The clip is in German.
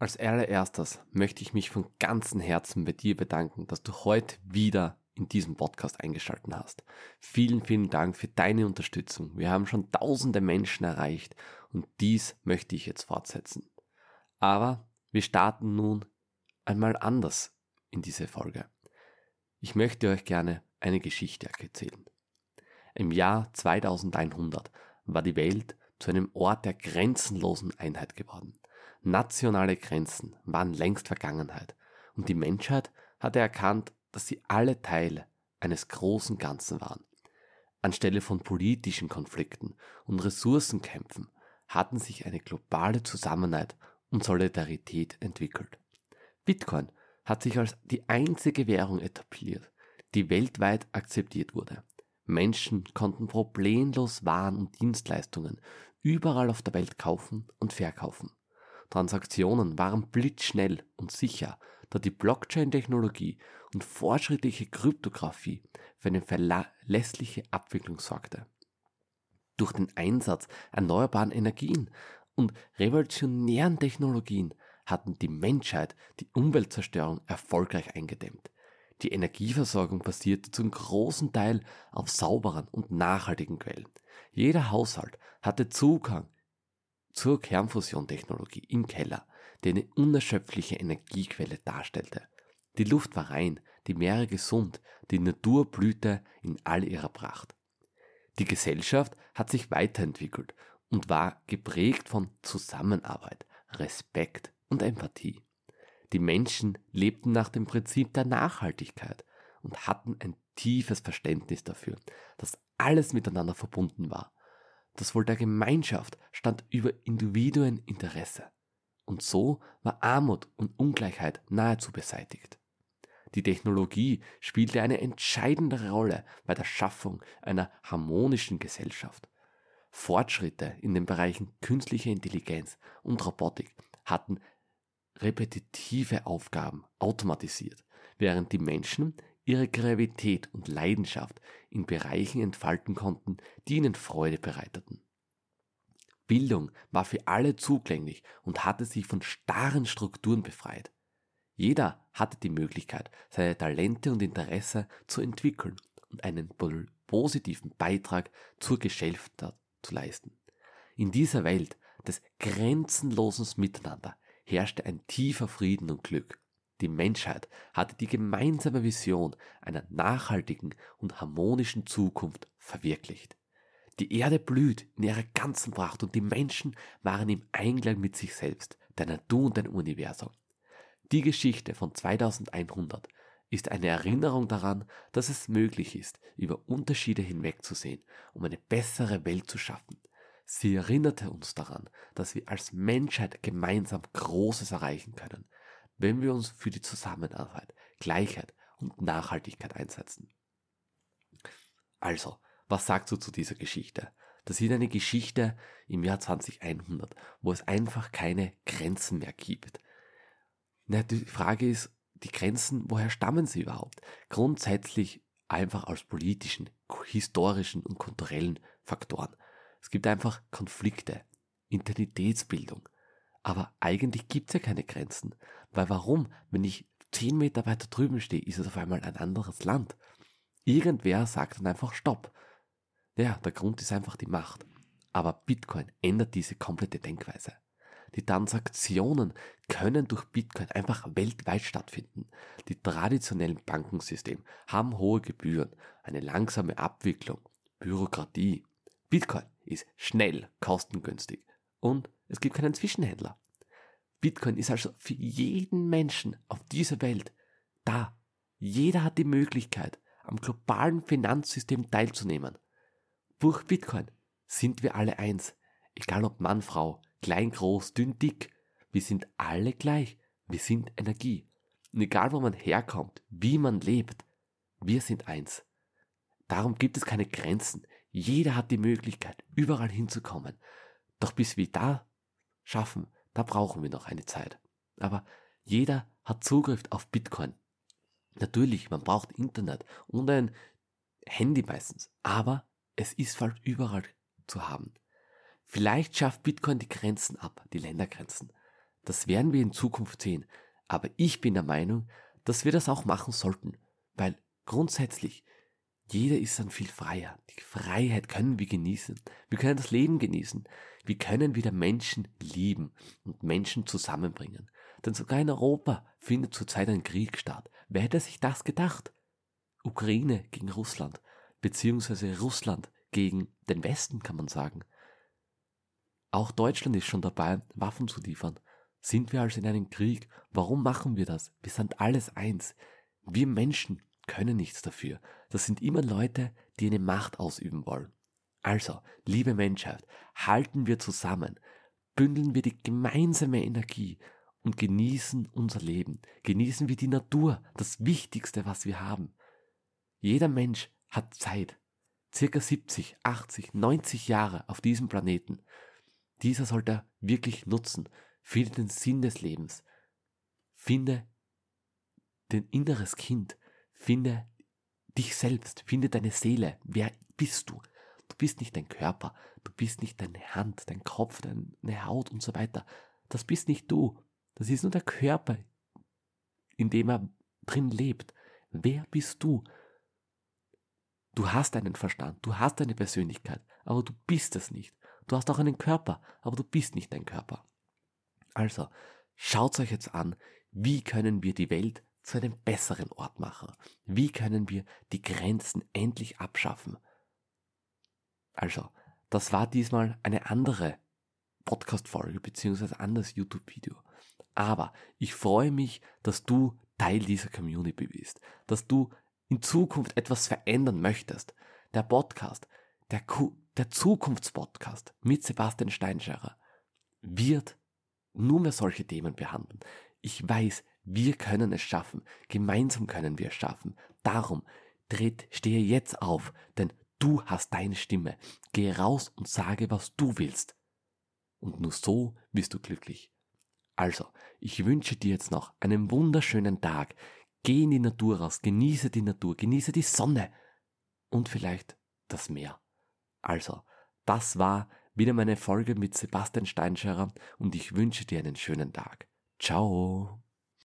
Als allererstes möchte ich mich von ganzem Herzen bei dir bedanken, dass du heute wieder in diesem Podcast eingeschaltet hast. Vielen, vielen Dank für deine Unterstützung. Wir haben schon tausende Menschen erreicht und dies möchte ich jetzt fortsetzen. Aber wir starten nun einmal anders in diese Folge. Ich möchte euch gerne eine Geschichte erzählen. Im Jahr 2100 war die Welt zu einem Ort der grenzenlosen Einheit geworden. Nationale Grenzen waren längst Vergangenheit und die Menschheit hatte erkannt, dass sie alle Teile eines großen Ganzen waren. Anstelle von politischen Konflikten und Ressourcenkämpfen hatten sich eine globale Zusammenhalt und Solidarität entwickelt. Bitcoin hat sich als die einzige Währung etabliert, die weltweit akzeptiert wurde. Menschen konnten problemlos Waren und Dienstleistungen überall auf der Welt kaufen und verkaufen. Transaktionen waren blitzschnell und sicher, da die Blockchain-Technologie und fortschrittliche Kryptographie für eine verlässliche Abwicklung sorgte. Durch den Einsatz erneuerbaren Energien und revolutionären Technologien hatten die Menschheit die Umweltzerstörung erfolgreich eingedämmt. Die Energieversorgung basierte zum großen Teil auf sauberen und nachhaltigen Quellen. Jeder Haushalt hatte Zugang zur Kernfusiontechnologie im Keller, die eine unerschöpfliche Energiequelle darstellte. Die Luft war rein, die Meere gesund, die Natur blühte in all ihrer Pracht. Die Gesellschaft hat sich weiterentwickelt und war geprägt von Zusammenarbeit, Respekt und Empathie. Die Menschen lebten nach dem Prinzip der Nachhaltigkeit und hatten ein tiefes Verständnis dafür, dass alles miteinander verbunden war das Wohl der Gemeinschaft stand über Individueninteresse. Und so war Armut und Ungleichheit nahezu beseitigt. Die Technologie spielte eine entscheidende Rolle bei der Schaffung einer harmonischen Gesellschaft. Fortschritte in den Bereichen künstliche Intelligenz und Robotik hatten repetitive Aufgaben automatisiert, während die Menschen ihre Gravität und Leidenschaft in Bereichen entfalten konnten, die ihnen Freude bereiteten. Bildung war für alle zugänglich und hatte sich von starren Strukturen befreit. Jeder hatte die Möglichkeit, seine Talente und Interesse zu entwickeln und einen positiven Beitrag zur Gesellschaft zu leisten. In dieser Welt des grenzenlosen Miteinander herrschte ein tiefer Frieden und Glück. Die Menschheit hatte die gemeinsame Vision einer nachhaltigen und harmonischen Zukunft verwirklicht. Die Erde blüht in ihrer ganzen Pracht und die Menschen waren im Einklang mit sich selbst, der Natur und dem Universum. Die Geschichte von 2100 ist eine Erinnerung daran, dass es möglich ist, über Unterschiede hinwegzusehen, um eine bessere Welt zu schaffen. Sie erinnerte uns daran, dass wir als Menschheit gemeinsam Großes erreichen können, wenn wir uns für die Zusammenarbeit, Gleichheit und Nachhaltigkeit einsetzen. Also, was sagst du zu dieser Geschichte? Das ist eine Geschichte im Jahr 2100, wo es einfach keine Grenzen mehr gibt. Na, die Frage ist, die Grenzen, woher stammen sie überhaupt? Grundsätzlich einfach aus politischen, historischen und kulturellen Faktoren. Es gibt einfach Konflikte, Identitätsbildung, aber eigentlich gibt es ja keine Grenzen. Weil warum? Wenn ich zehn Meter weiter drüben stehe, ist es auf einmal ein anderes Land. Irgendwer sagt dann einfach Stopp. Ja, der Grund ist einfach die Macht. Aber Bitcoin ändert diese komplette Denkweise. Die Transaktionen können durch Bitcoin einfach weltweit stattfinden. Die traditionellen Bankensysteme haben hohe Gebühren, eine langsame Abwicklung, Bürokratie. Bitcoin ist schnell, kostengünstig und es gibt keinen Zwischenhändler. Bitcoin ist also für jeden Menschen auf dieser Welt da. Jeder hat die Möglichkeit, am globalen Finanzsystem teilzunehmen. Durch Bitcoin sind wir alle eins. Egal ob Mann, Frau, klein, groß, dünn, dick. Wir sind alle gleich. Wir sind Energie. Und egal wo man herkommt, wie man lebt, wir sind eins. Darum gibt es keine Grenzen. Jeder hat die Möglichkeit, überall hinzukommen. Doch bis wir da schaffen, da brauchen wir noch eine Zeit. Aber jeder hat Zugriff auf Bitcoin. Natürlich, man braucht Internet und ein Handy meistens, aber es ist fast überall zu haben. Vielleicht schafft Bitcoin die Grenzen ab, die Ländergrenzen. Das werden wir in Zukunft sehen. Aber ich bin der Meinung, dass wir das auch machen sollten. Weil grundsätzlich, jeder ist dann viel freier. Die Freiheit können wir genießen. Wir können das Leben genießen. Wir können wieder Menschen lieben und Menschen zusammenbringen. Denn sogar in Europa findet zurzeit ein Krieg statt. Wer hätte sich das gedacht? Ukraine gegen Russland, beziehungsweise Russland gegen den Westen, kann man sagen. Auch Deutschland ist schon dabei, Waffen zu liefern. Sind wir also in einem Krieg? Warum machen wir das? Wir sind alles eins. Wir Menschen können nichts dafür. Das sind immer Leute, die eine Macht ausüben wollen. Also, liebe Menschheit, halten wir zusammen, bündeln wir die gemeinsame Energie und genießen unser Leben. Genießen wir die Natur, das Wichtigste, was wir haben. Jeder Mensch hat Zeit. Circa 70, 80, 90 Jahre auf diesem Planeten. Dieser sollte er wirklich nutzen. Finde den Sinn des Lebens. Finde dein inneres Kind. Finde dich selbst. Finde deine Seele. Wer bist du? Du bist nicht dein Körper. Du bist nicht deine Hand, dein Kopf, deine Haut und so weiter. Das bist nicht du. Das ist nur der Körper, in dem er drin lebt. Wer bist du? Du hast einen Verstand, du hast eine Persönlichkeit, aber du bist es nicht. Du hast auch einen Körper, aber du bist nicht dein Körper. Also, schaut euch jetzt an, wie können wir die Welt zu einem besseren Ort machen? Wie können wir die Grenzen endlich abschaffen? Also, das war diesmal eine andere Podcast-Folge beziehungsweise anderes YouTube-Video. Aber ich freue mich, dass du Teil dieser Community bist, dass du in Zukunft etwas verändern möchtest. Der Podcast, der, der Zukunftspodcast mit Sebastian Steinscherer wird nur mehr solche Themen behandeln. Ich weiß, wir können es schaffen. Gemeinsam können wir es schaffen. Darum, tritt, stehe jetzt auf, denn du hast deine Stimme. Geh raus und sage, was du willst. Und nur so wirst du glücklich. Also, ich wünsche dir jetzt noch einen wunderschönen Tag. Geh in die Natur raus, genieße die Natur, genieße die Sonne und vielleicht das Meer. Also, das war wieder meine Folge mit Sebastian Steinscherer und ich wünsche dir einen schönen Tag. Ciao.